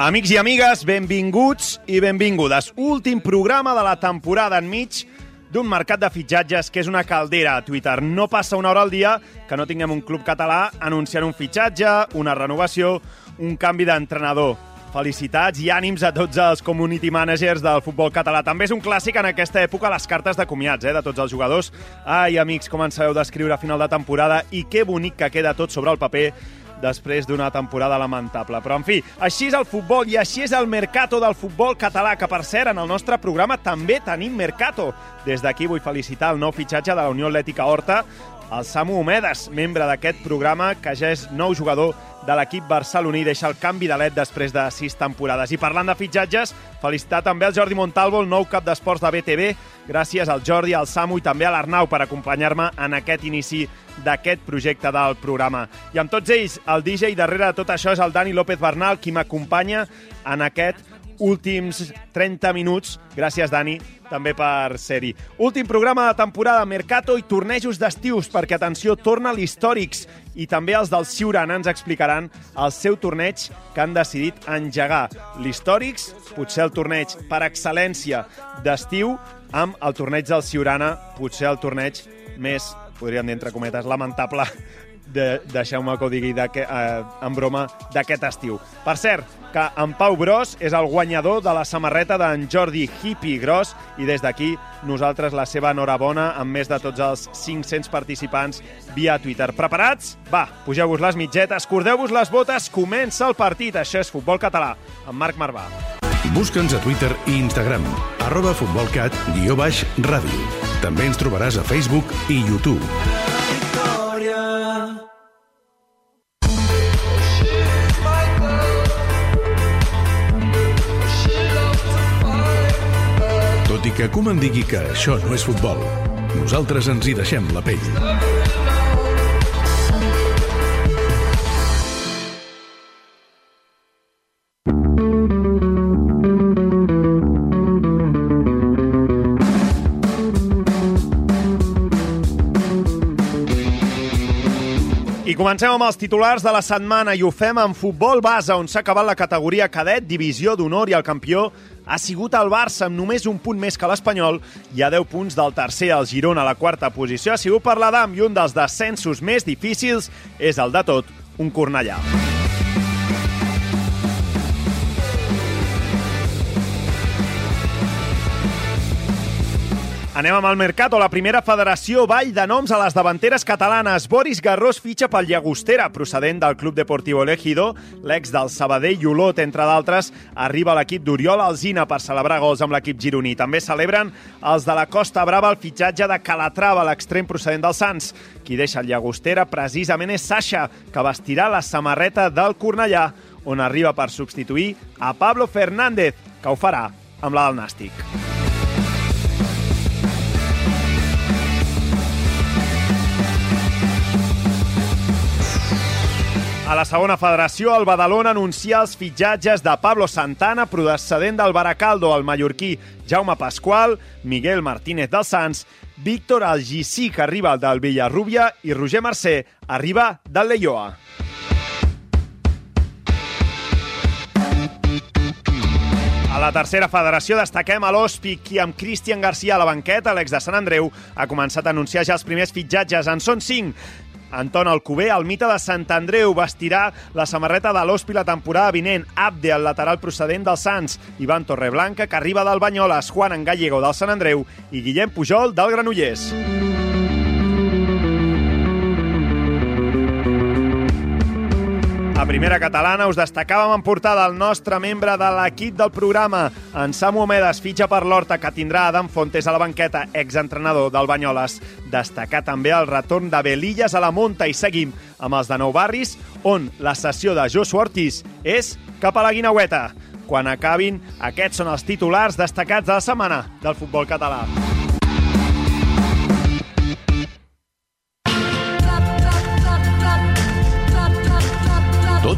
Amics i amigues, benvinguts i benvingudes. Últim programa de la temporada enmig d'un mercat de fitxatges que és una caldera a Twitter. No passa una hora al dia que no tinguem un club català anunciant un fitxatge, una renovació, un canvi d'entrenador. Felicitats i ànims a tots els community managers del futbol català. També és un clàssic en aquesta època les cartes de comiats eh, de tots els jugadors. Ai, amics, com en sabeu d'escriure a final de temporada i que bonic que queda tot sobre el paper després d'una temporada lamentable. Però, en fi, així és el futbol i així és el mercato del futbol català, que, per cert, en el nostre programa també tenim mercato. Des d'aquí vull felicitar el nou fitxatge de la Unió Atlètica Horta, el Samu Homedes, membre d'aquest programa, que ja és nou jugador de l'equip barceloní, deixa el canvi de led després de sis temporades. I parlant de fitxatges, felicitar també el Jordi Montalvo, el nou cap d'esports de BTV. Gràcies al Jordi, al Samu i també a l'Arnau per acompanyar-me en aquest inici d'aquest projecte del programa. I amb tots ells, el DJ darrere de tot això és el Dani López Bernal, qui m'acompanya en aquest últims 30 minuts. Gràcies, Dani, també per ser-hi. Últim programa de temporada, Mercato i tornejos d'estius, perquè, atenció, torna l'Històrics i també els del Ciuran ens explicaran el seu torneig que han decidit engegar. L'Històrics, potser el torneig per excel·lència d'estiu, amb el torneig del Ciurana, potser el torneig més, podríem dir entre cometes, lamentable de, deixeu-me que ho digui eh, en broma d'aquest estiu. Per cert, que en Pau Gros és el guanyador de la samarreta d'en Jordi Hippie Gros i des d'aquí nosaltres la seva enhorabona amb més de tots els 500 participants via Twitter. Preparats? Va, pugeu-vos les mitgetes, cordeu-vos les botes, comença el partit. Això és Futbol Català, amb Marc Marvà. Busca'ns a Twitter i Instagram, arroba futbolcat, guió baix, ràdio. També ens trobaràs a Facebook i YouTube. Victòria. Tot i que Koeman digui que això no és futbol, nosaltres ens hi deixem la pell. Comencem amb els titulars de la setmana i ho fem en futbol base, on s'ha acabat la categoria cadet, divisió d'honor i el campió ha sigut el Barça amb només un punt més que l'Espanyol i a 10 punts del tercer, el Girona, la quarta posició. Ha sigut per l'Adam i un dels descensos més difícils és el de tot, un Cornellà. Anem amb el Mercat, o la primera federació ball de noms a les davanteres catalanes. Boris Garrós fitxa pel Llagostera, procedent del Club Deportivo Elegido. L'ex del Sabadell i Olot, entre d'altres, arriba a l'equip d'Oriol Alzina per celebrar gols amb l'equip gironí. També celebren els de la Costa Brava el fitxatge de Calatrava, l'extrem procedent del Sants. Qui deixa el Llagostera precisament és Sasha, que vestirà la samarreta del Cornellà, on arriba per substituir a Pablo Fernández, que ho farà amb la del Nàstic. A la segona federació, el Badalona anuncia els fitxatges de Pablo Santana, procedent del Baracaldo, el mallorquí Jaume Pasqual, Miguel Martínez dels Sants, Víctor Algisí, que arriba del Villarrubia, i Roger Mercè arriba del Leioa. A la tercera federació destaquem a l'Hospi, qui amb Cristian Garcia a la banqueta, l'ex de Sant Andreu, ha començat a anunciar ja els primers fitxatges. En són cinc. Anton Alcubé, el mite de Sant Andreu, vestirà la samarreta de l'Hospi la temporada vinent. Abde, el lateral procedent del Sants. Ivan Torreblanca, que arriba del Banyoles. Juan en Gallego, del Sant Andreu. I Guillem Pujol, del Granollers. Primera catalana us destacàvem en portada el nostre membre de l'equip del programa, en Samu Omedes, fitxa per l'Horta, que tindrà Adam Fontes a la banqueta, exentrenador del Banyoles. Destacar també el retorn de Belilles a la Monta i seguim amb els de Nou Barris, on la sessió de Joshua Ortiz és cap a la Guinaueta. Quan acabin, aquests són els titulars destacats de la setmana del futbol català.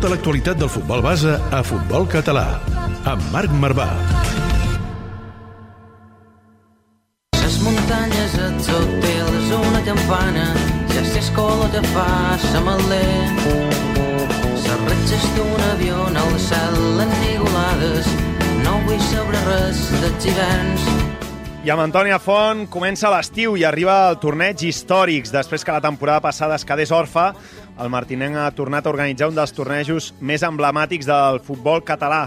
Tota l'actualitat del futbol base a Futbol Català, amb Marc Marvà. Les muntanyes et sotils una campana, ja s'escola que fa samalder. Les retxes d'un avió al cel enigolades, no vull saber res dels hiverns. I amb Antònia Font comença l'estiu i arriba el torneig històrics. Després que la temporada passada es quedés orfa, el Martinenc ha tornat a organitzar un dels tornejos més emblemàtics del futbol català.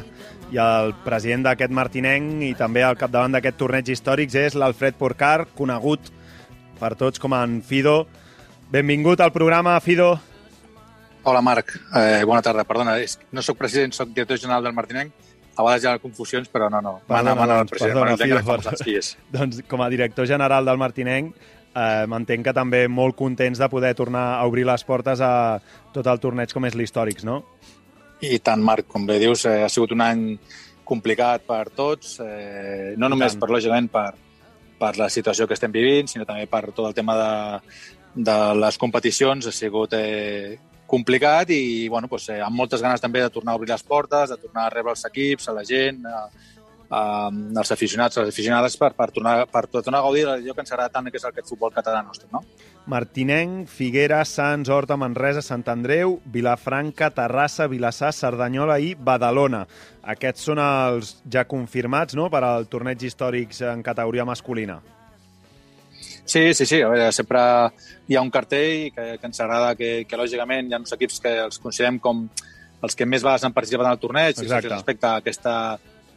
I el president d'aquest Martinenc i també al capdavant d'aquest torneig històrics és l'Alfred Porcar, conegut per tots com en Fido. Benvingut al programa, Fido. Hola, Marc. Eh, bona tarda. Perdona, no sóc president, sóc director general del Martinenc. A vegades hi ha confusions, però no, no. Mana, Perdona, mana el doncs, perdona, Fido, és. Doncs com a director general del Martinenc, eh, m'entenc que també molt contents de poder tornar a obrir les portes a tot el torneig com és l'Històrics, no? I tant, Marc, com bé dius, eh, ha sigut un any complicat per tots, eh, no només tant. per, lògicament, per, per la situació que estem vivint, sinó també per tot el tema de, de les competicions. Ha sigut eh, complicat i bueno, doncs, eh, amb moltes ganes també de tornar a obrir les portes, de tornar a rebre els equips, a la gent, a, a, als aficionats, les aficionades, per, per, tornar, per tornar a gaudir d'allò que ens agrada tant, que és aquest futbol català nostre. No? Martinenc, Figueres, Sants, Horta, Manresa, Sant Andreu, Vilafranca, Terrassa, Vilassar, Cerdanyola i Badalona. Aquests són els ja confirmats no?, per al torneig històrics en categoria masculina. Sí, sí, sí. A veure, sempre hi ha un cartell que, que ens agrada que, que, lògicament, hi ha uns equips que els considerem com els que més vegades han participat en el torneig Exacte. i respecte a aquesta,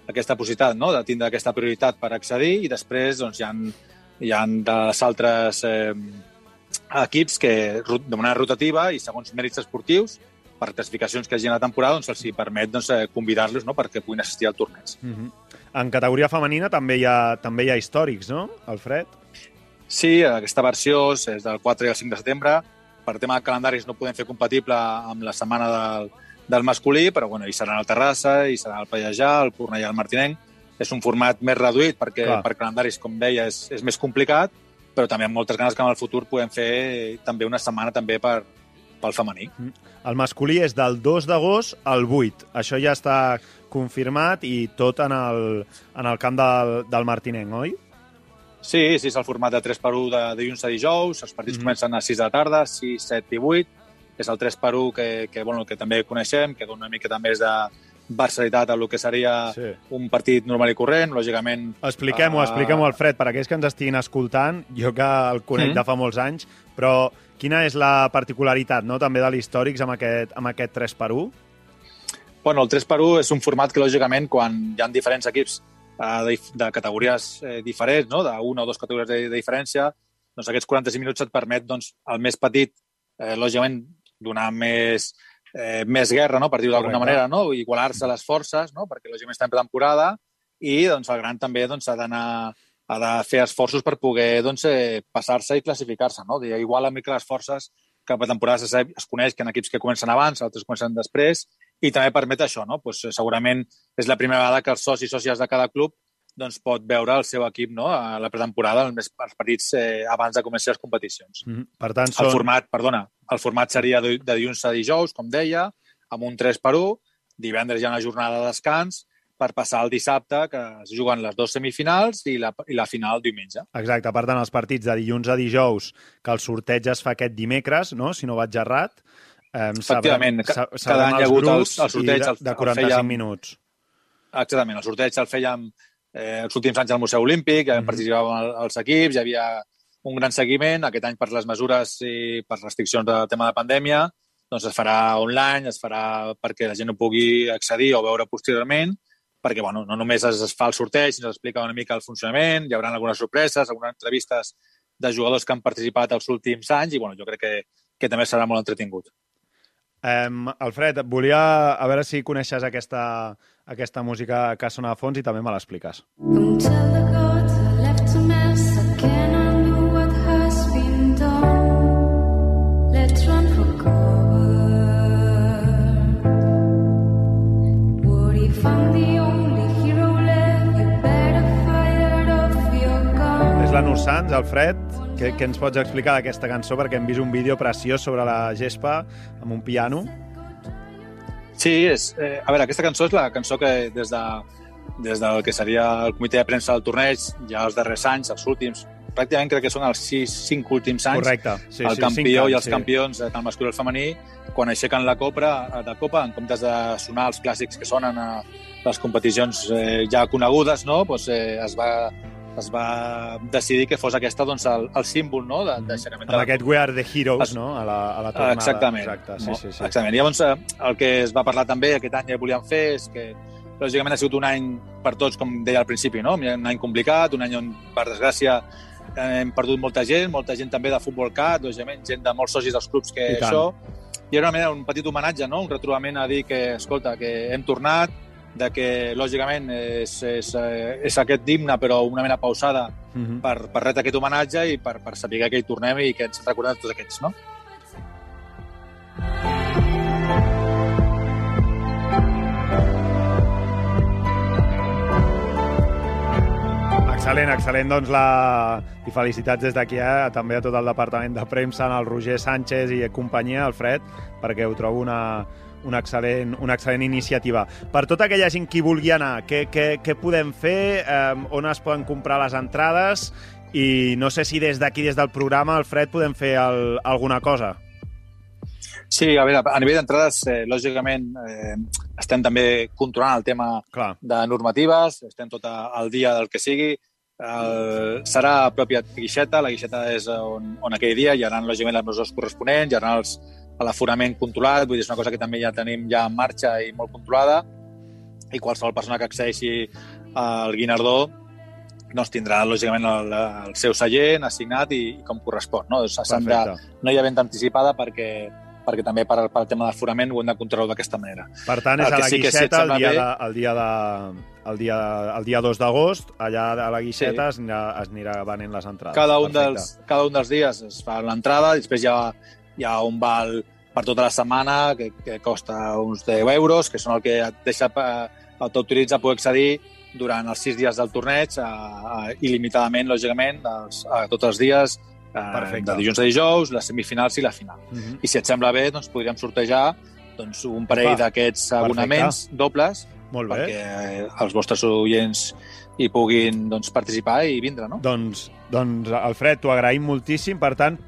aquesta possibilitat no? de tindre aquesta prioritat per accedir i després doncs, hi ha, hi ha dels altres eh, equips que de manera rotativa i segons mèrits esportius per classificacions que hi hagi a la temporada doncs, els permet doncs, eh, convidar-los no? perquè puguin assistir al torneig. Mm -hmm. En categoria femenina també hi, ha, també hi ha històrics, no, Alfred? Sí, aquesta versió és del 4 i el 5 de setembre. Per tema de calendaris no podem fer compatible amb la setmana del, del masculí, però bueno, hi serà el Terrassa, hi serà el Pallejà, el Cornellà el Martinenc. És un format més reduït perquè Clar. per calendaris, com deia, és, és més complicat, però també amb moltes ganes que en el futur podem fer també una setmana també per, pel femení. El masculí és del 2 d'agost al 8. Això ja està confirmat i tot en el, en el camp del, del Martinenc, oi? Sí, sí, és el format de 3 per 1 de dilluns a dijous. Els partits mm. comencen a 6 de la tarda, 6, 7 i 8. És el 3 per 1 que, que, bueno, que també coneixem, que dona una mica també és de versalitat a el que seria Sí. un partit normal i corrent. Lògicament, Expliquem-ho, Ah. expliquem-ho, Alfred, per aquells que ens estiguin escoltant, jo que el conec Mm. de fa molts anys, però quina és la particularitat no, també de l'Històrics amb aquest, amb aquest 3 per 1? bueno, el 3 per 1 és un format que, lògicament, quan hi ha diferents equips eh, de, de categories eh, diferents, no? d'una o dues categories de, de diferència, doncs aquests 45 minuts et permet, doncs, el més petit, eh, lògicament, donar més, eh, més guerra, no? per dir-ho d'alguna manera, no? igualar-se les forces, no? perquè lògicament està en pretemporada, i doncs, el gran també doncs, ha d'anar ha de fer esforços per poder doncs, eh, passar-se i classificar-se. No? Igual a mica les forces que per temporada es, es coneix que en equips que comencen abans, altres comencen després, i també permet això, no? pues, segurament és la primera vegada que els socis i sòcies de cada club doncs, pot veure el seu equip no? a la pretemporada, els, més, els partits eh, abans de començar les competicions. Mm -hmm. Per tant, El són... format, perdona, el format seria de, de dilluns a dijous, com deia, amb un 3 per 1, divendres hi ha una jornada de descans, per passar al dissabte, que es juguen les dues semifinals i la, i la final diumenge. Exacte, per tant, els partits de dilluns a dijous, que el sorteig es fa aquest dimecres, no? si no vaig errat, eh, Efectivament, ca- sa- cada sabrem any hi ha hagut els- el sorteig, de, el- de el 45 fèiem- minuts. Exactament, el sorteig el fèiem eh, els últims anys al Museu Olímpic, ja Mhm. participàvem el- els equips, hi havia un gran seguiment. Aquest any, per les mesures i per restriccions del tema de pandèmia, doncs es farà online, es farà perquè la gent no pugui accedir o veure posteriorment, perquè bueno, no només es, es fa el sorteig, sinó s'explica una mica el funcionament, hi haurà algunes sorpreses, algunes entrevistes de jugadors que han participat els últims anys i bueno, jo crec que, que també serà molt entretingut. Um, Alfred, volia a veure si coneixes aquesta, aquesta música que sona a fons i també me l'expliques. És la Alfred. Què, què ens pots explicar d'aquesta cançó? Perquè hem vist un vídeo preciós sobre la gespa amb un piano. Sí, és, eh, a veure, aquesta cançó és la cançó que des, de, des del que seria el comitè de premsa del torneig, ja els darrers anys, els últims, pràcticament crec que són els sis, cinc últims anys, Correcte. Sí, el sí, campió anys, i els sí. campions, eh, tant masculí com femení, quan aixequen la copa, de copa, en comptes de sonar els clàssics que sonen a les competicions eh, ja conegudes, no? pues, eh, es, va, es va decidir que fos aquesta doncs, el, el símbol no? de, de Amb la aquest We Are the Heroes, Es- no? A la, a la tornada. Exactament. Exacte, sí, sí, sí. Exactament. Llavors, eh, el que es va parlar també aquest any que volíem fer és que, lògicament, ha sigut un any per tots, com deia al principi, no? un any complicat, un any on, per desgràcia, hem perdut molta gent, molta gent també de futbol cat, lògicament, gent de molts socis dels clubs que I tant. això. I era una mena, un petit homenatge, no? un retrobament a dir que, escolta, que hem tornat, de que, lògicament, és, és, eh, és aquest himne, però una mena pausada Mhm. per, per retre aquest homenatge i per, per saber que hi tornem i que ens recordem tots aquests, no? Excel·lent, excel·lent, doncs, la... i felicitats des d'aquí eh, també a tot el departament de premsa, al Roger Sánchez i companyia, Alfred, perquè ho trobo una, una, excel·lent, una excel·lent iniciativa. Per tota aquella gent que hi vulgui anar, què, què, què podem fer? Eh, on es poden comprar les entrades? I no sé si des d'aquí, des del programa, Alfred, podem fer el, alguna cosa. Sí, a veure, a nivell d'entrades, eh, lògicament, eh, estem també controlant el tema Clar. de normatives, estem tot al dia del que sigui. El, serà a pròpia guixeta, la guixeta és on, on aquell dia hi haurà, lògicament, les mesures corresponents, hi haurà els, l'aforament controlat, vull dir, és una cosa que també ja tenim ja en marxa i molt controlada, i qualsevol persona que accedeixi al Guinardó doncs tindrà, lògicament, el, el seu seient assignat i, i com correspon. No? Doncs de, no hi ha venda anticipada perquè, perquè també per, per el tema d'aforament ho hem de controlar d'aquesta manera. Per tant, és El a la sí si Guixeta el dia, bé- de, el dia de el dia, el dia 2 d'agost, allà a la Guixeta Sí. es, anirà, es anirà venent les entrades. Cada un, Perfecte. dels, cada un dels dies es fa l'entrada, després ha, hi ha un val per tota la setmana que, que costa uns 10 euros, que són el que et deixa eh, t'autoritza a poder accedir durant els sis dies del torneig a, a, il·limitadament, lògicament, dels, a tots els dies, eh, Perfecte. de dilluns a dijous, les semifinals i la final. Mhm. I si et sembla bé, doncs podríem sortejar doncs, un parell d'aquests abonaments dobles Molt bé. perquè eh, els vostres oients hi puguin doncs, participar i vindre, no? Doncs, doncs, Alfred, t'ho agraïm moltíssim. Per tant,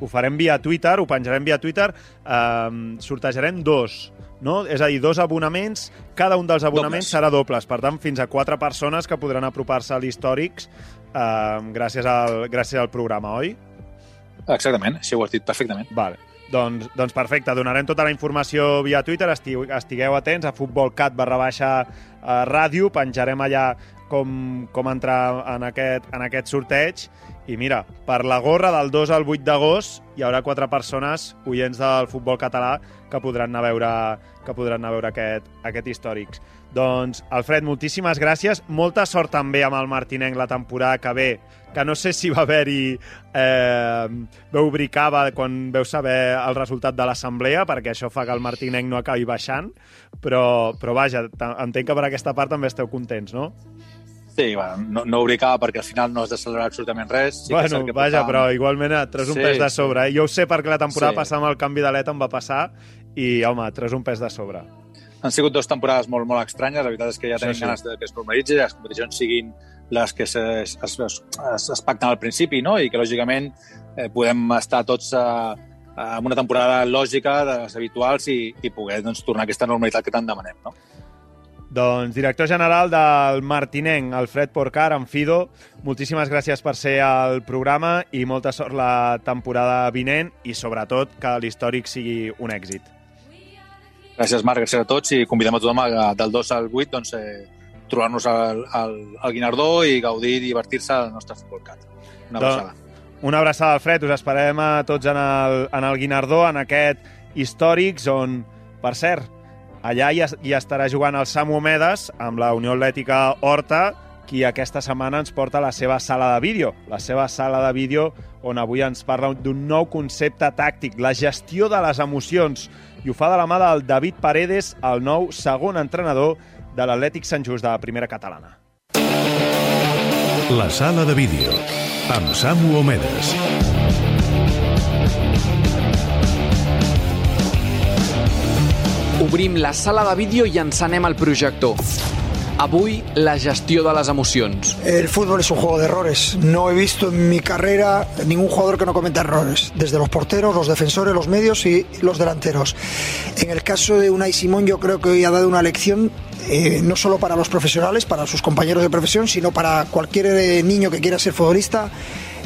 ho farem via Twitter, ho penjarem via Twitter. Um, sortejarem dos, no? És a dir, dos abonaments. Cada un dels abonaments Dobles. serà dobles. Per tant, fins a quatre persones que podran apropar-se a l'Històrics um, gràcies, al, gràcies al programa, oi? Exactament, així ho has dit perfectament. Vale. Doncs, doncs perfecte, donarem tota la informació via Twitter, estiu, estigueu atents a futbolcat barra baixa eh, ràdio, penjarem allà com, com entrar en aquest, en aquest sorteig i mira, per la gorra del 2 al 8 d'agost hi haurà quatre persones, oients del futbol català, que podran anar a veure, que podran anar a veure aquest, aquest històrics. Doncs, Alfred, moltíssimes gràcies. Molta sort també amb el Martinenc la temporada que ve, que no sé si va haver-hi... Eh, veu bricava quan veu saber el resultat de l'assemblea, perquè això fa que el Martinenc no acabi baixant, però, però vaja, entenc que per aquesta part també esteu contents, no? Sí, bueno, no, no obricava perquè al final no has de celebrar absolutament res. Sí que bueno, cert que vaja, portàvem- però igualment et treus un Sí, pes de sí. sobre. Eh? Jo ho sé perquè la temporada Sí. passada amb el canvi d'aleta em va passar i, home, treus un pes de sobre. Han sigut dues temporades molt, molt estranyes. La veritat és que ja Sí, tenim sí. ganes de que es normalitzi, les competicions siguin les que es, es, es, es, es pacten al principi, no? i que, lògicament, eh, podem estar tots eh, amb una temporada lògica de les habituals i, i poder doncs, tornar a aquesta normalitat que tant demanem. No? Doncs, director general del Martinenc, Alfred Porcar, en Fido, moltíssimes gràcies per ser al programa i molta sort la temporada vinent i, sobretot, que l'històric sigui un èxit. Gràcies, Marc, gràcies a tots i convidem a tothom a, del 2 al 8 doncs, eh, trobar-nos al, al, al Guinardó i gaudir i divertir-se al nostre Futbol Cat. Una Doncs- abraçada. Una abraçada, Alfred. Us esperem a tots en el, en el Guinardó, en aquest històrics on, per cert, allà es- hi estarà jugant el Samu Omedes amb la Unió Atlètica Horta, qui aquesta setmana ens porta a la seva sala de vídeo. La seva sala de vídeo on avui ens parla d'un nou concepte tàctic, la gestió de les emocions. I ho fa de la mà del David Paredes, el nou segon entrenador de l'Atlètic Sant Just de la primera catalana. La sala de vídeo, amb Samu Omedes. Obrim la sala de vídeo i encenem el projector. Avui, la gestió de les emocions. El fútbol es un juego de errores. No he visto en mi carrera ningún jugador que no cometa errores, desde los porteros, los defensores, los medios y los delanteros. En el caso de Unai Simón, yo creo que hoy ha dado una lección eh, no solo para los profesionales, para sus compañeros de profesión, sino para cualquier eh, niño que quiera ser futbolista.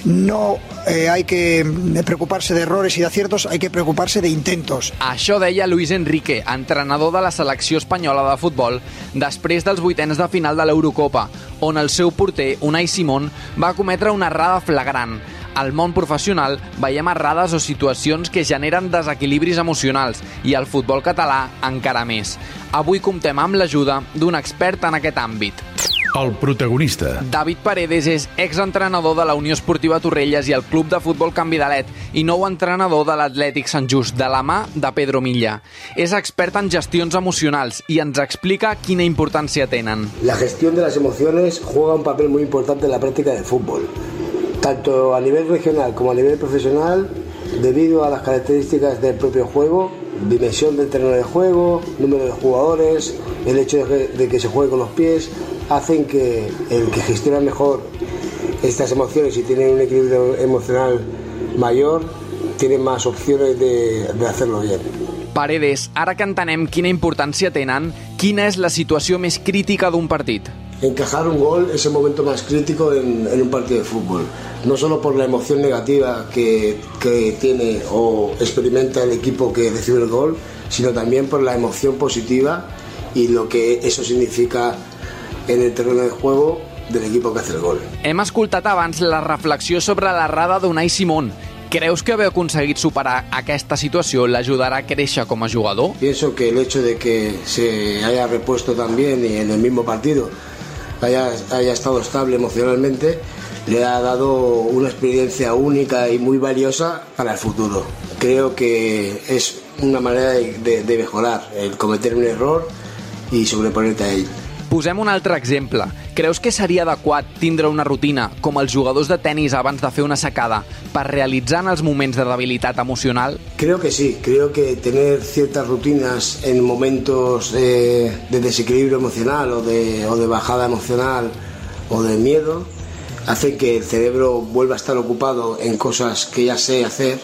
No eh, hay que eh, preocuparse de errores y de aciertos, hay que preocuparse de intentos. Això deia Luis Enrique, entrenador de la selecció espanyola de futbol, després dels vuitens de final de l'Eurocopa, on el seu porter, Unai Simón, va cometre una errada flagrant. Al món professional veiem errades o situacions que generen desequilibris emocionals i al futbol català encara més. Avui comptem amb l'ajuda d'un expert en aquest àmbit. El protagonista. David Paredes és exentrenador de la Unió Esportiva Torrelles i el Club de Futbol Can Vidalet i nou entrenador de l'Atlètic Sant Just, de la mà de Pedro Milla. És expert en gestions emocionals i ens explica quina importància tenen. La gestión de las emociones juega un papel muy importante en la práctica del fútbol, tanto a nivel regional como a nivel profesional, debido a las características del propio juego, dimensión del terreno de juego, número de jugadores, el hecho de que, de que se juegue con los pies, hacen que el que gestiona mejor estas emociones y tiene un equilibrio emocional mayor, tiene más opciones de, de hacerlo bien. Paredes, ara que entenem quina importància tenen, quina és la situació més crítica d'un partit? Encajar un gol es el momento más crítico en, en un partido de fútbol. No solo por la emoción negativa que, que tiene o experimenta el equipo que recibe el gol, sino también por la emoción positiva y lo que eso significa en el terreno de juego del equipo que hace el gol. Hem escoltat abans la reflexió sobre l'errada d'Unai Simón. Creus que haver aconseguit superar aquesta situació l'ajudarà a créixer com a jugador? Pienso que el hecho de que se haya repuesto también y en el mismo partido haya, haya estado estable emocionalmente le ha dado una experiencia única y muy valiosa para el futuro. Creo que es una manera de, de- de mejorar, el cometer un error y sobreponerte a él. Posem un altre exemple. Creus que seria adequat tindre una rutina, com els jugadors de tennis abans de una secada, per realitzar en els de debilitat emocional? Creo que sí, creo que tener ciertas rutinas en momentos de desequilibrio emocional o de, o de bajada emocional o de miedo hace que el cerebro vuelva a estar ocupado en cosas que ya sé hacer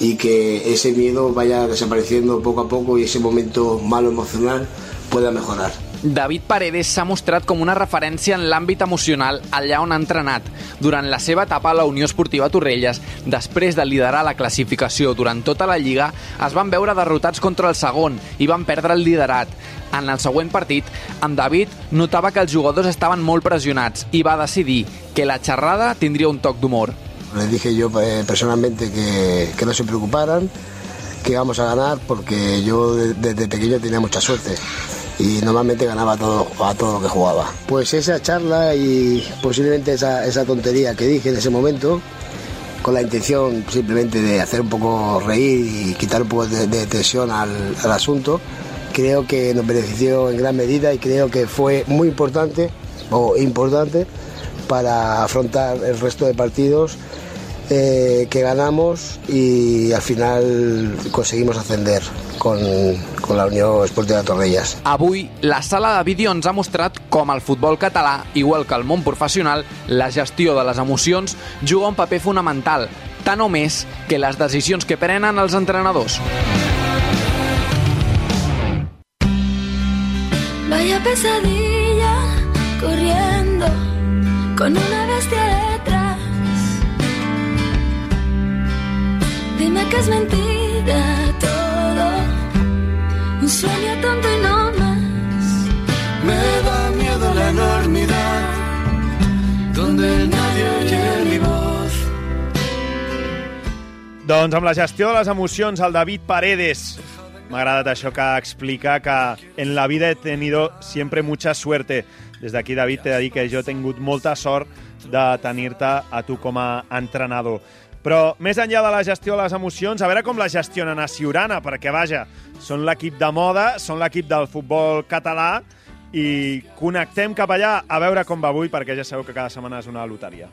y que ese miedo vaya desapareciendo poco a poco y ese momento malo emocional pueda mejorar. David Paredes s'ha mostrat com una referència en l'àmbit emocional allà on ha entrenat. Durant la seva etapa a la Unió Esportiva Torrelles, després de liderar la classificació durant tota la Lliga, es van veure derrotats contra el segon i van perdre el liderat. En el següent partit, en David notava que els jugadors estaven molt pressionats i va decidir que la xerrada tindria un toc d'humor. Les dije yo eh, personalmente que, que no se preocuparan, que íbamos a ganar porque yo de- desde pequeño tenía mucha suerte y normalmente ganaba todo, a todo lo que jugaba. Pues esa charla y posiblemente esa, esa tontería que dije en ese momento, con la intención simplemente de hacer un poco reír y quitar un poco de, tensión al, al asunto, creo que nos benefició en gran medida y creo que fue muy importante o importante para afrontar el resto de partidos eh, que ganamos y al final conseguimos ascender con, con la Unió Esportiva de Torrelles. Avui, la sala de vídeo ens ha mostrat com el futbol català, igual que el món professional, la gestió de les emocions juga un paper fonamental, tant o més que les decisions que prenen els entrenadors. Vaya pesadilla corriendo con una bestia detrás. Dime que es mentira todo, un sueño tonto y no más. Me da miedo la enormidad, donde nadie oye mi voz. Doncs amb la gestió de les emocions, el David Paredes. M'ha agradat això que explica que en la vida he tenido siempre mucha suerte. Des d'aquí, David, t'he de dir que jo he tingut molta sort de tenir-te a tu com a entrenador. Però més enllà de la gestió de les emocions, a veure com la gestionen a Siurana, perquè, vaja, són l'equip de moda, són l'equip del futbol català i connectem cap allà a veure com va avui, perquè ja sabeu que cada setmana és una loteria.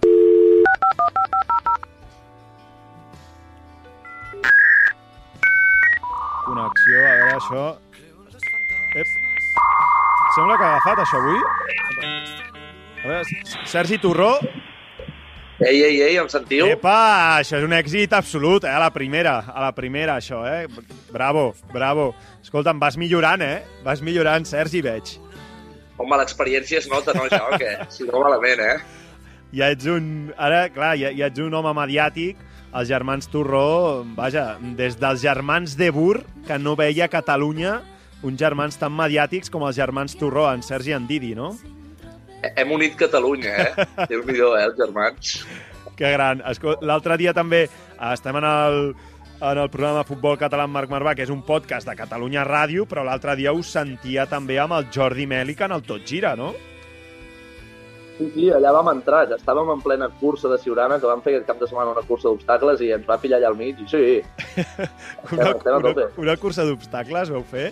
Connexió, a veure això... Ep. Sembla que ha agafat això avui. A veure, Sergi Torró. Ei, ei, ei, em sentiu? Epa, això és un èxit absolut, eh? A la primera, a la primera, això, eh? Bravo, bravo. Escolta'm, vas millorant, eh? Vas millorant, Sergi, veig. Home, l'experiència es nota, no, això? Que si no malament, eh? Ja ets un... Ara, clar, ja, ja ets un home mediàtic. Els germans Torró, vaja, des dels germans de Bur, que no veia Catalunya uns germans tan mediàtics com els germans Torró, en Sergi i en Didi, no? Hem unit Catalunya, eh? Déu-n'hi-do, eh, els germans. Que gran. L'altre dia també eh, estem en el, en el programa de futbol català amb Marc Marvà, que és un podcast de Catalunya Ràdio, però l'altre dia us sentia també amb el Jordi Mèlica en el Tot Gira, no? Sí, sí, allà vam entrar, ja estàvem en plena cursa de Siurana, que vam fer aquest cap de setmana una cursa d'obstacles i ens va pillar allà al mig, i sí, Una, estem a una, una cursa d'obstacles vau fer?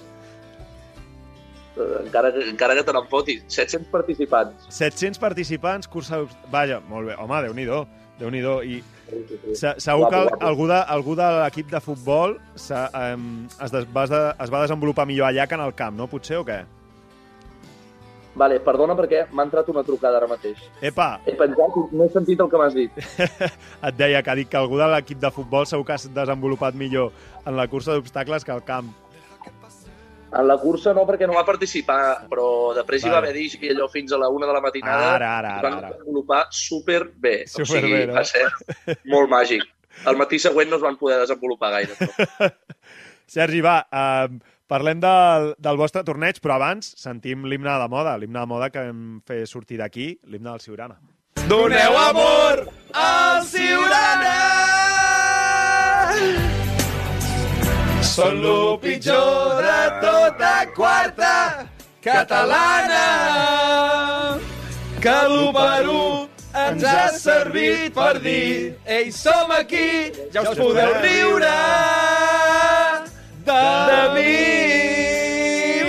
Eh, encara, que- encara que te n'empotis. 700 participants. 700 participants, cursa. Vaja, molt bé. Home, Déu-n'hi-do, déu nhi déu Se, segur que guapo. algú de, algú de l'equip de futbol se, um, es, des, va, es va desenvolupar millor allà que en el camp, no? Potser, o què? Vale, perdona perquè m'ha entrat una trucada ara mateix. Epa, He pensat i no he sentit el que m'has dit. et deia que ha dit que algú de l'equip de futbol segur que has desenvolupat millor en la cursa d'obstacles que al camp. En la cursa no, perquè no va participar, però després hi va Vale. haver disc i allò fins a la una de la matinada. Ara, ara, ara, van desenvolupar superbé. o Superbé, sigui, no? va ser molt màgic. El matí següent no es van poder desenvolupar gaire. Però. Sergi, va, uh, parlem del, del vostre torneig, però abans sentim l'himne de moda, l'himne de moda que vam fer sortir d'aquí, l'himne del Siurana. Doneu amor al Ciurana! Són lo pitjor de tota quarta catalana que l'1 per 1 ens ha servit per dir Ei, som aquí, ja us podeu riure de, de mi.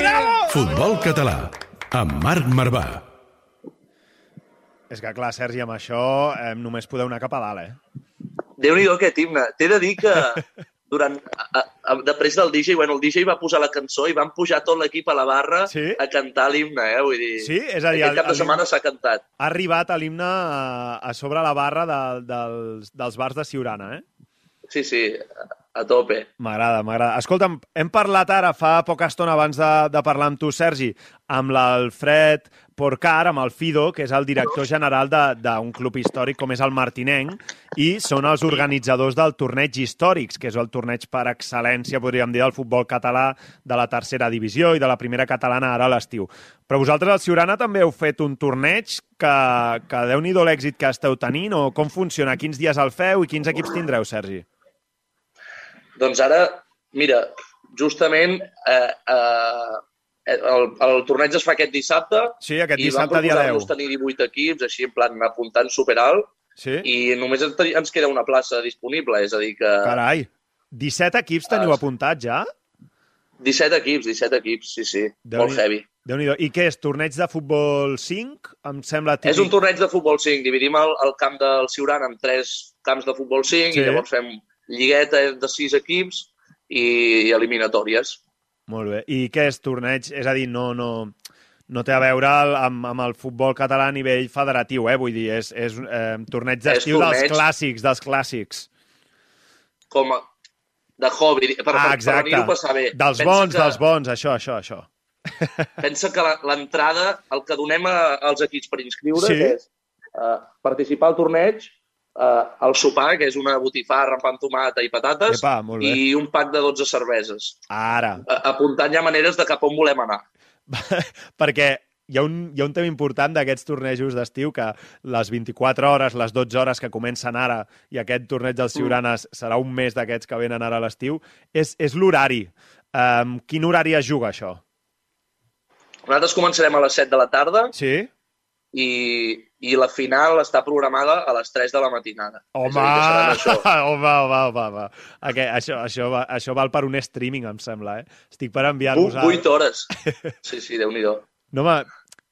Bravo! Futbol català, amb Marc Marvà. És que, clar, Sergi, amb això eh, només podeu anar cap a dalt, eh? Déu-n'hi-do aquest himne. T'he de dir que durant, a, a, després del DJ, bueno, el DJ va posar la cançó i van pujar tot l'equip a la barra Sí? a cantar l'himne, eh? Vull dir, Sí? És a dir, aquest cap de setmana s'ha cantat. Ha arribat a l'himne a, a sobre la barra de, dels, dels bars de Siurana, eh? Sí, sí, a, tope. M'agrada, m'agrada. Escolta'm, hem parlat ara fa poca estona abans de, de parlar amb tu, Sergi, amb l'Alfred Porcar, amb el Fido, que és el director general de- d'un club històric com és el Martinenc, i són els organitzadors del torneig històrics, que és el torneig per excel·lència, podríem dir, del futbol català de la tercera divisió i de la primera catalana ara a l'estiu. Però vosaltres, al Ciurana, també heu fet un torneig que, que déu-n'hi-do l'èxit que esteu tenint, o com funciona? Quins dies el feu i quins equips tindreu, Sergi? Doncs ara, mira, justament eh, eh, el, el torneig es fa aquest dissabte Sí, aquest i vam dissabte, dia 10. proposar-nos tenir 18 equips, així en plan apuntant superalt, Sí? i només ens, queda una plaça disponible, és a dir que Carai, 17 equips teniu apuntats ja? 17 equips, 17 equips, sí, sí, molt Déu-n'hi- heavy. déu nhi I què és, torneig de futbol 5? Em sembla típic. És un torneig de futbol 5. Dividim el, el camp del Ciuran en tres camps de futbol 5 Sí. i llavors fem lligueta de 6 equips i, eliminatòries. Molt bé. I què és torneig? És a dir, no, no, no té a veure el, amb, amb el futbol català a nivell federatiu, eh? Vull dir, és, és eh, torneig d'estiu dels clàssics, dels clàssics. Com a, de hobby, per, per, ah, per venir-ho a passar bé. Dels Pensa bons, que, dels bons, això, això, això. Pensa que la- l'entrada, el que donem a, als equips per inscriure Sí. és uh, participar al torneig, uh, el sopar, que és una botifarra amb pa amb tomata i patates, Epa, i un pack de 12 cerveses. Ara, Uh, apuntant ja maneres de cap on volem anar. perquè hi ha un, hi ha un tema important d'aquests tornejos d'estiu que les 24 hores, les 12 hores que comencen ara i aquest torneig del Ciurana serà un mes d'aquests que venen ara a l'estiu, és, és l'horari. Um, quin horari es juga, això? Nosaltres començarem a les 7 de la tarda Sí? i, i la final està programada a les 3 de la matinada. Home, a això. home, home, home, home. Aquest, això, això, va, això val per un streaming, em sembla, eh? Estic per enviar-vos... a- 8 hores. Sí, sí, déu-n'hi-do. No, home,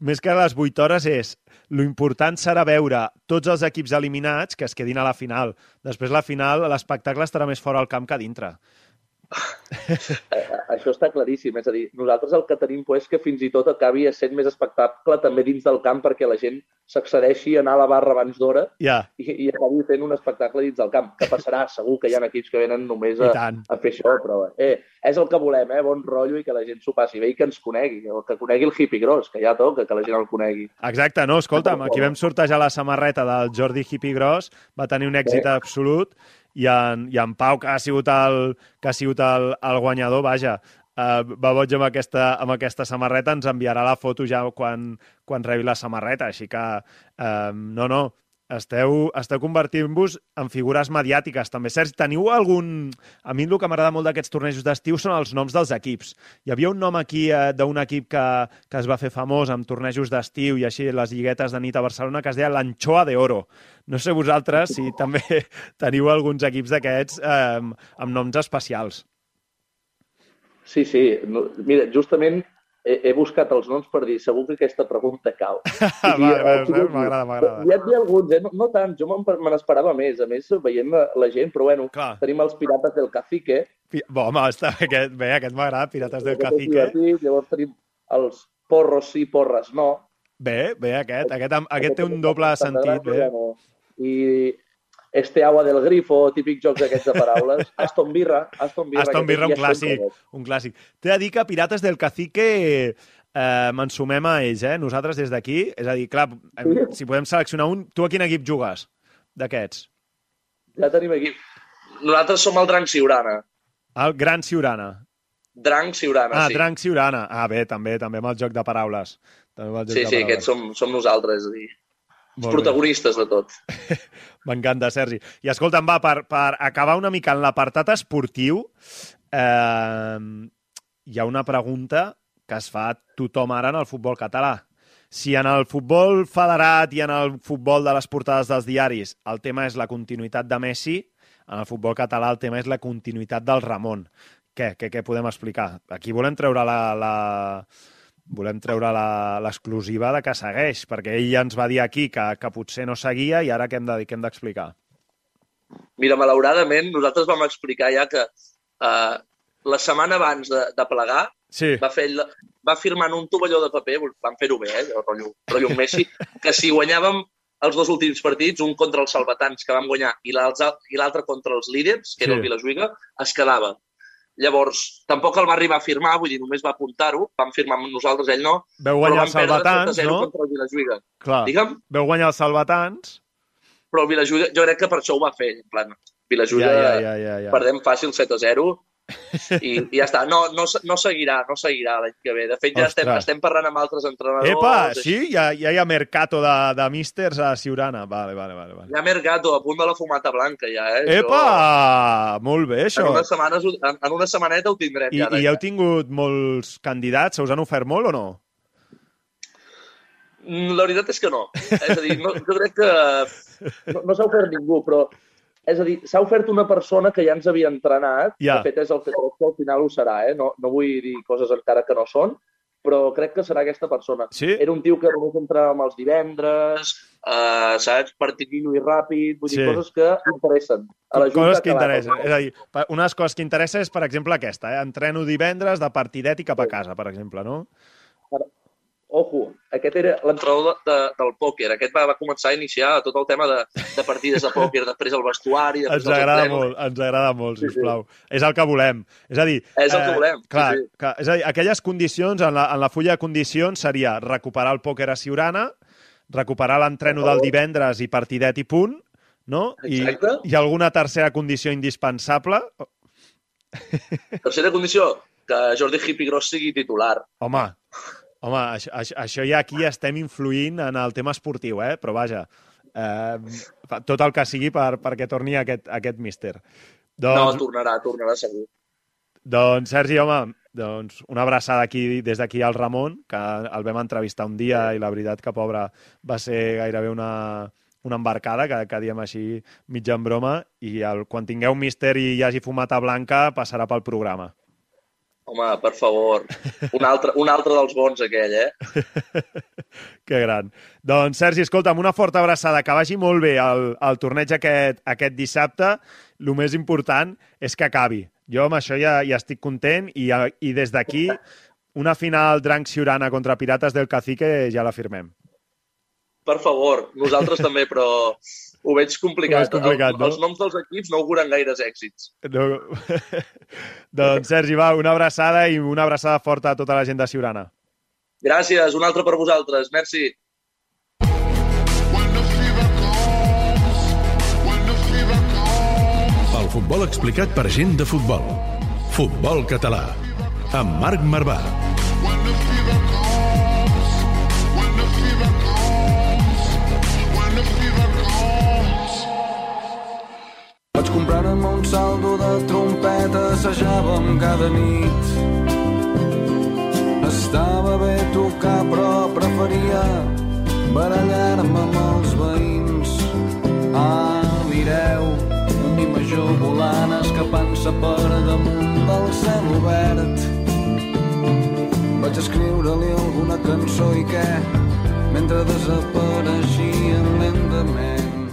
més que les 8 hores és... Lo important serà veure tots els equips eliminats que es quedin a la final. Després, la final, l'espectacle estarà més fora al camp que a dintre. Eh, Això està claríssim. És a dir, nosaltres el que tenim pues, que fins i tot acabi sent més espectacle també dins del camp perquè la gent s'accedeixi a anar a la barra abans d'hora Ja, i, i acabi fent un espectacle dins del camp. Que passarà? Segur que hi ha equips que venen només a, a fer això, però eh, és el que volem, eh? bon rotllo i que la gent s'ho passi bé i que ens conegui, o que conegui el hippie gros, que ja toca que la gent el conegui. Exacte, no, escolta'm, aquí vam sortejar la samarreta del Jordi Hippie Gros, va tenir un èxit absolut, i en, i en Pau, que ha sigut el, que ha sigut el, el guanyador, vaja, uh, va boig amb aquesta, amb aquesta samarreta, ens enviarà la foto ja quan, quan rebi la samarreta, així que, uh, no, no, esteu, esteu convertint-vos en figures mediàtiques, també. Sergi, teniu algun... A mi el que m'agrada molt d'aquests tornejos d'estiu són els noms dels equips. Hi havia un nom aquí eh, d'un equip que, que es va fer famós amb tornejos d'estiu i així les lliguetes de nit a Barcelona que es deia l'Anchoa de Oro. No sé vosaltres si també teniu alguns equips d'aquests eh, amb noms especials. Sí, sí. No, mira, justament he, he buscat els noms per dir, segur que aquesta pregunta cau. Va, va, va, m'agrada, m'agrada. Hi havia alguns, eh? no, no tant, jo me n'esperava més, a més, veient la, la gent, però bueno, Clar. tenim els Pirates del Cacique, Pi- Bo, home, està, aquest, bé, aquest m'agrada, Pirates del aquest Cacique. divertit, llavors tenim els Porros sí, Porres no. Bé, bé, aquest, aquest, aquest té un doble sentit, bé. I Este agua del grifo, típic jocs aquests de paraules. Aston Birra, Aston Birra. Aston Birra, un clàssic, un clàssic. T'he de dir que Pirates del Cacique eh, ens sumem a ells, eh? Nosaltres des d'aquí. És a dir, clar, em, si podem seleccionar un... Tu a quin equip jugues d'aquests? Ja tenim aquí. Nosaltres som el Dranc Siurana. El Gran Ciurana. Dranc Siurana, Ah, sí. Dranc Ciurana. Ah, bé, també, també amb el joc de paraules. També amb el joc Sí, de sí, paraules. aquests som, som nosaltres, és a dir, els protagonistes de tot. M'encanta, Sergi. I escolta'm, va, per, per acabar una mica en l'apartat esportiu, eh, hi ha una pregunta que es fa tothom ara en el futbol català. Si en el futbol federat i en el futbol de les portades dels diaris el tema és la continuïtat de Messi, en el futbol català el tema és la continuïtat del Ramon. Què, què, què podem explicar? Aquí volem treure la, la, volem treure la- l'exclusiva de que segueix, perquè ell ja ens va dir aquí que, que potser no seguia i ara què hem de- d'explicar? Mira, malauradament, nosaltres vam explicar ja que uh, la setmana abans de, de plegar Sí. va, fer, va firmar un tovalló de paper, van fer-ho bé, eh, rotllo, rotllo Messi, que si guanyàvem els dos últims partits, un contra els salvatans que vam guanyar i l'altre contra els líders, que era Sí. el Vilajuiga, es quedava. Llavors, tampoc el va arribar a firmar, vull dir, només va apuntar-ho, vam firmar amb nosaltres, ell no, Veu guanyar perdre salvatans, 3-0 no? contra el. Clar. Digue'm? Veu guanyar els salvatans. Però el Vilajuiga, jo crec que per això ho va fer, en plan, Vilajuiga, Ja, ja, ja, ja, ja. perdem fàcil 7 a 0 i, i ja està. No, no, no seguirà, no seguirà l'any que ve. De fet, ja estem, Ostres. estem parlant amb altres entrenadors. Epa, sí? Ja, ja hi ha mercato de, de místers a Ciurana. Vale, vale, vale. vale. Hi ha Mercato, a punt de la fumata blanca, ja, eh? Epa! Molt bé, Això, això. en, unes setmanes, ho- en, en una setmaneta ho tindrem, I, ja. I heu tingut molts candidats? Se us han ofert molt o no? Mm, La veritat és que no. És a dir, no, jo crec que no, no s'ha ofert ningú, però és a dir, s'ha ofert una persona que ja ens havia entrenat, Ja. de fet és el que crec que al final ho serà, eh? no, no vull dir coses encara que no són, però crec que serà aquesta persona. Sí? Era un tio que només entrenàvem els divendres, eh, saps, partidillo i ràpid, vull dir, Sí. coses que interessen. A la Coses que interessen. És a dir, una de les coses que interessa és, per exemple, aquesta. Eh? Entreno divendres de partidet i cap a casa, per exemple, no? Ojo, aquest era l'entrenador de, de, del pòquer. Aquest va, va començar a iniciar tot el tema de, de partides de pòquer, després el vestuari... Després Ens agrada entrenos. molt, ens agrada molt, Sí, sí. sisplau. És el que volem. És a dir... eh, És el que volem, sí, Clar, sí. clar, és a dir, aquelles condicions, en la, en la fulla de condicions seria recuperar el pòquer a Ciurana, recuperar l'entreno del divendres i partidet i punt, no? I, Exacte. I alguna tercera condició indispensable? Tercera condició, que Jordi Hippie Gros sigui titular. Home, Home, això, això, això ja aquí estem influint en el tema esportiu, eh? però vaja, eh, tot el que sigui per, perquè torni aquest, aquest míster. No, Doncs, tornarà, tornarà segur. doncs, Sergi, home, doncs una abraçada aquí, des d'aquí al Ramon, que el vam entrevistar un dia i la veritat que, pobre, va ser gairebé una, una embarcada, que, que diem així mig en broma, i el, quan tingueu míster i hi hagi fumata blanca, passarà pel programa. Home, per favor. Un altre, un altre dels bons, aquell, eh? Que gran. Doncs, Sergi, escolta'm, una forta abraçada, que vagi molt bé el, el torneig aquest, aquest dissabte. El més important és que acabi. Jo amb això ja, ja estic content i, i des d'aquí una final Drank Ciurana contra Pirates del Cacique ja la firmem. Per favor, nosaltres també, però ho veig complicat. Ho veig complicat, El- no? Els noms dels equips no auguren gaires èxits. No... doncs, Sergi, va, una abraçada i una abraçada forta a tota la gent de Ciurana. Gràcies, un altre per vosaltres. Merci. El futbol explicat per gent de futbol. Futbol català. Amb Marc Marvà. Vaig comprar-me un saldo de trompeta, assajàvem cada nit. Estava bé tocar, però preferia barallar-me amb els veïns. Ah, mireu, un major volant escapant-se per damunt del cel obert. Vaig escriure-li alguna cançó i què? Mentre desapareixien lentament.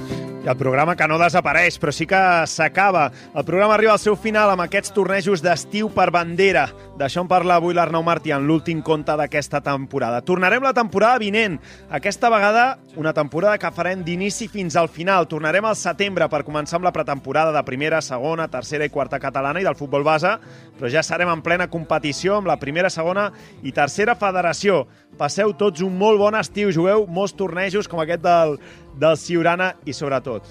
I el programa que no desapareix, però sí que s'acaba. El programa arriba al seu final amb aquests tornejos d'estiu per bandera. D'això en parla avui l'Arnau Martí en l'últim conte d'aquesta temporada. Tornarem la temporada vinent. Aquesta vegada una temporada que farem d'inici fins al final. Tornarem al setembre per començar amb la pretemporada de primera, segona, tercera i quarta catalana i del futbol base, però ja serem en plena competició amb la primera, segona i tercera federació. Passeu tots un molt bon estiu, jugueu molts tornejos com aquest del, del Ciurana i, sobretot,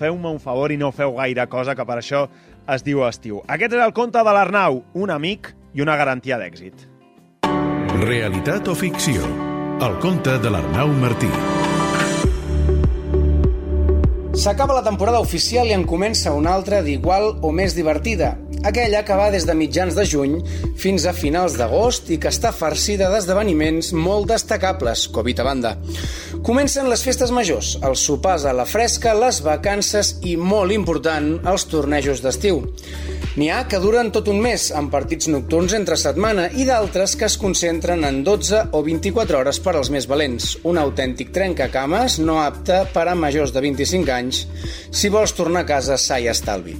feu-me un favor i no feu gaire cosa, que per això es diu estiu. Aquest és el conte de l'Arnau, un amic i una garantia d'èxit. Realitat o ficció? El conte de l'Arnau Martí. S'acaba la temporada oficial i en comença una altra d'igual o més divertida. Aquella que va des de mitjans de juny fins a finals d'agost i que està farcida d'esdeveniments molt destacables, Covid a banda. Comencen les festes majors, els sopars a la fresca, les vacances i, molt important, els tornejos d'estiu. N'hi ha que duren tot un mes, amb partits nocturns entre setmana, i d'altres que es concentren en 12 o 24 hores per als més valents. Un autèntic trencacames no apte per a majors de 25 anys si vols tornar a casa sa i estalvi.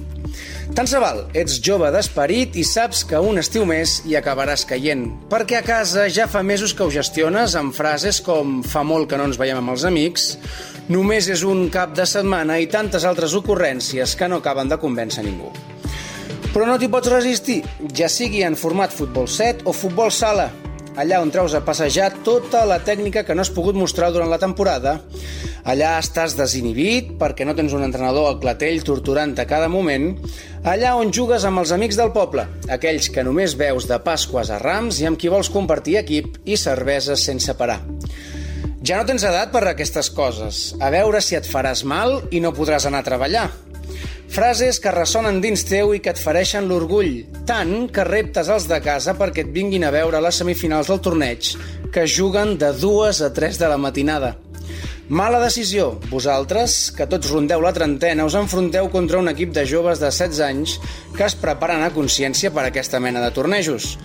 Tant se val, ets jove d'esperit i saps que un estiu més hi acabaràs caient, perquè a casa ja fa mesos que ho gestiones amb frases com fa molt que no ens veiem amb els amics, només és un cap de setmana i tantes altres ocurrències que no acaben de convèncer ningú. Però no t'hi pots resistir, ja sigui en format futbol 7 o futbol sala, allà on treus a passejar tota la tècnica que no has pogut mostrar durant la temporada. Allà estàs desinhibit perquè no tens un entrenador al clatell torturant a cada moment. Allà on jugues amb els amics del poble, aquells que només veus de Pasques a Rams i amb qui vols compartir equip i cerveses sense parar. Ja no tens edat per a aquestes coses. A veure si et faràs mal i no podràs anar a treballar. Frases que ressonen dins teu i que et fereixen l'orgull, tant que reptes els de casa perquè et vinguin a veure les semifinals del torneig, que juguen de dues a 3 de la matinada. Mala decisió. Vosaltres, que tots rondeu la trentena, us enfronteu contra un equip de joves de 16 anys que es preparen a consciència per a aquesta mena de tornejos.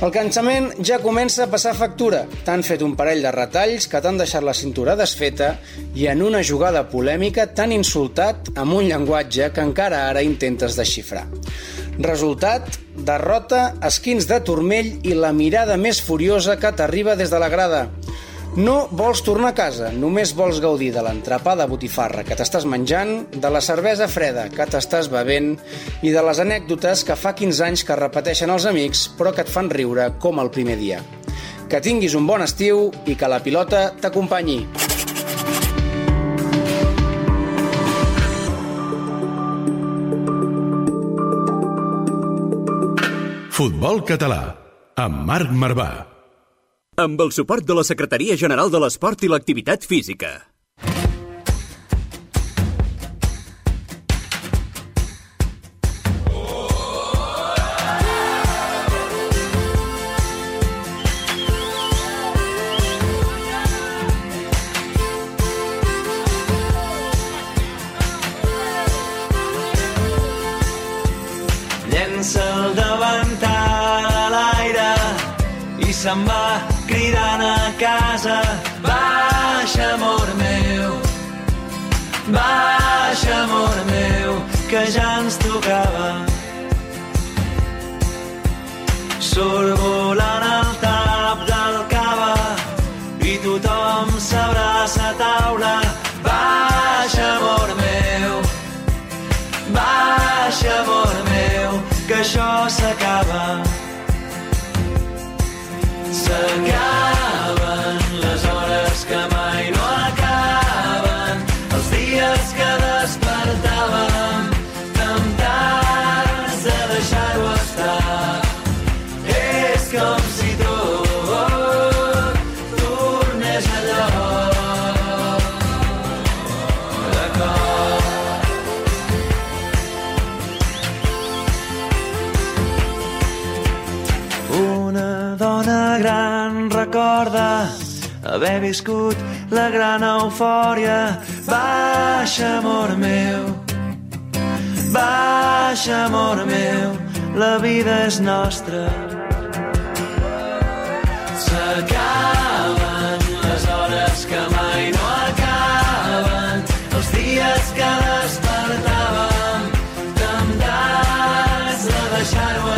El cansament ja comença a passar factura. T'han fet un parell de retalls que t'han deixat la cintura desfeta i en una jugada polèmica t'han insultat amb un llenguatge que encara ara intentes desxifrar. Resultat, derrota, esquins de turmell i la mirada més furiosa que t'arriba des de la grada. No vols tornar a casa, només vols gaudir de l'entrepà de botifarra que t'estàs menjant, de la cervesa freda que t'estàs bevent i de les anècdotes que fa 15 anys que repeteixen els amics però que et fan riure com el primer dia. Que tinguis un bon estiu i que la pilota t'acompanyi. Futbol català, amb Marc Marvà. Amb el suport de la Secretaria General de l'Esport i l'Activitat Física. Llença el davantal a l'aire i se'n va cridant a casa. Baixa, amor meu, baixa, amor meu, que ja ens tocava. Surt volant el tap del cava i tothom s'abraça a taula. Baixa, amor meu, baixa, amor meu, que això s'acaba. S'acaben gran recorda haver viscut la gran eufòria. Baixa, amor meu, baixa, amor meu, la vida és nostra. S'acaben les hores que mai no acaben, els dies que despertàvem temptats de deixar-ho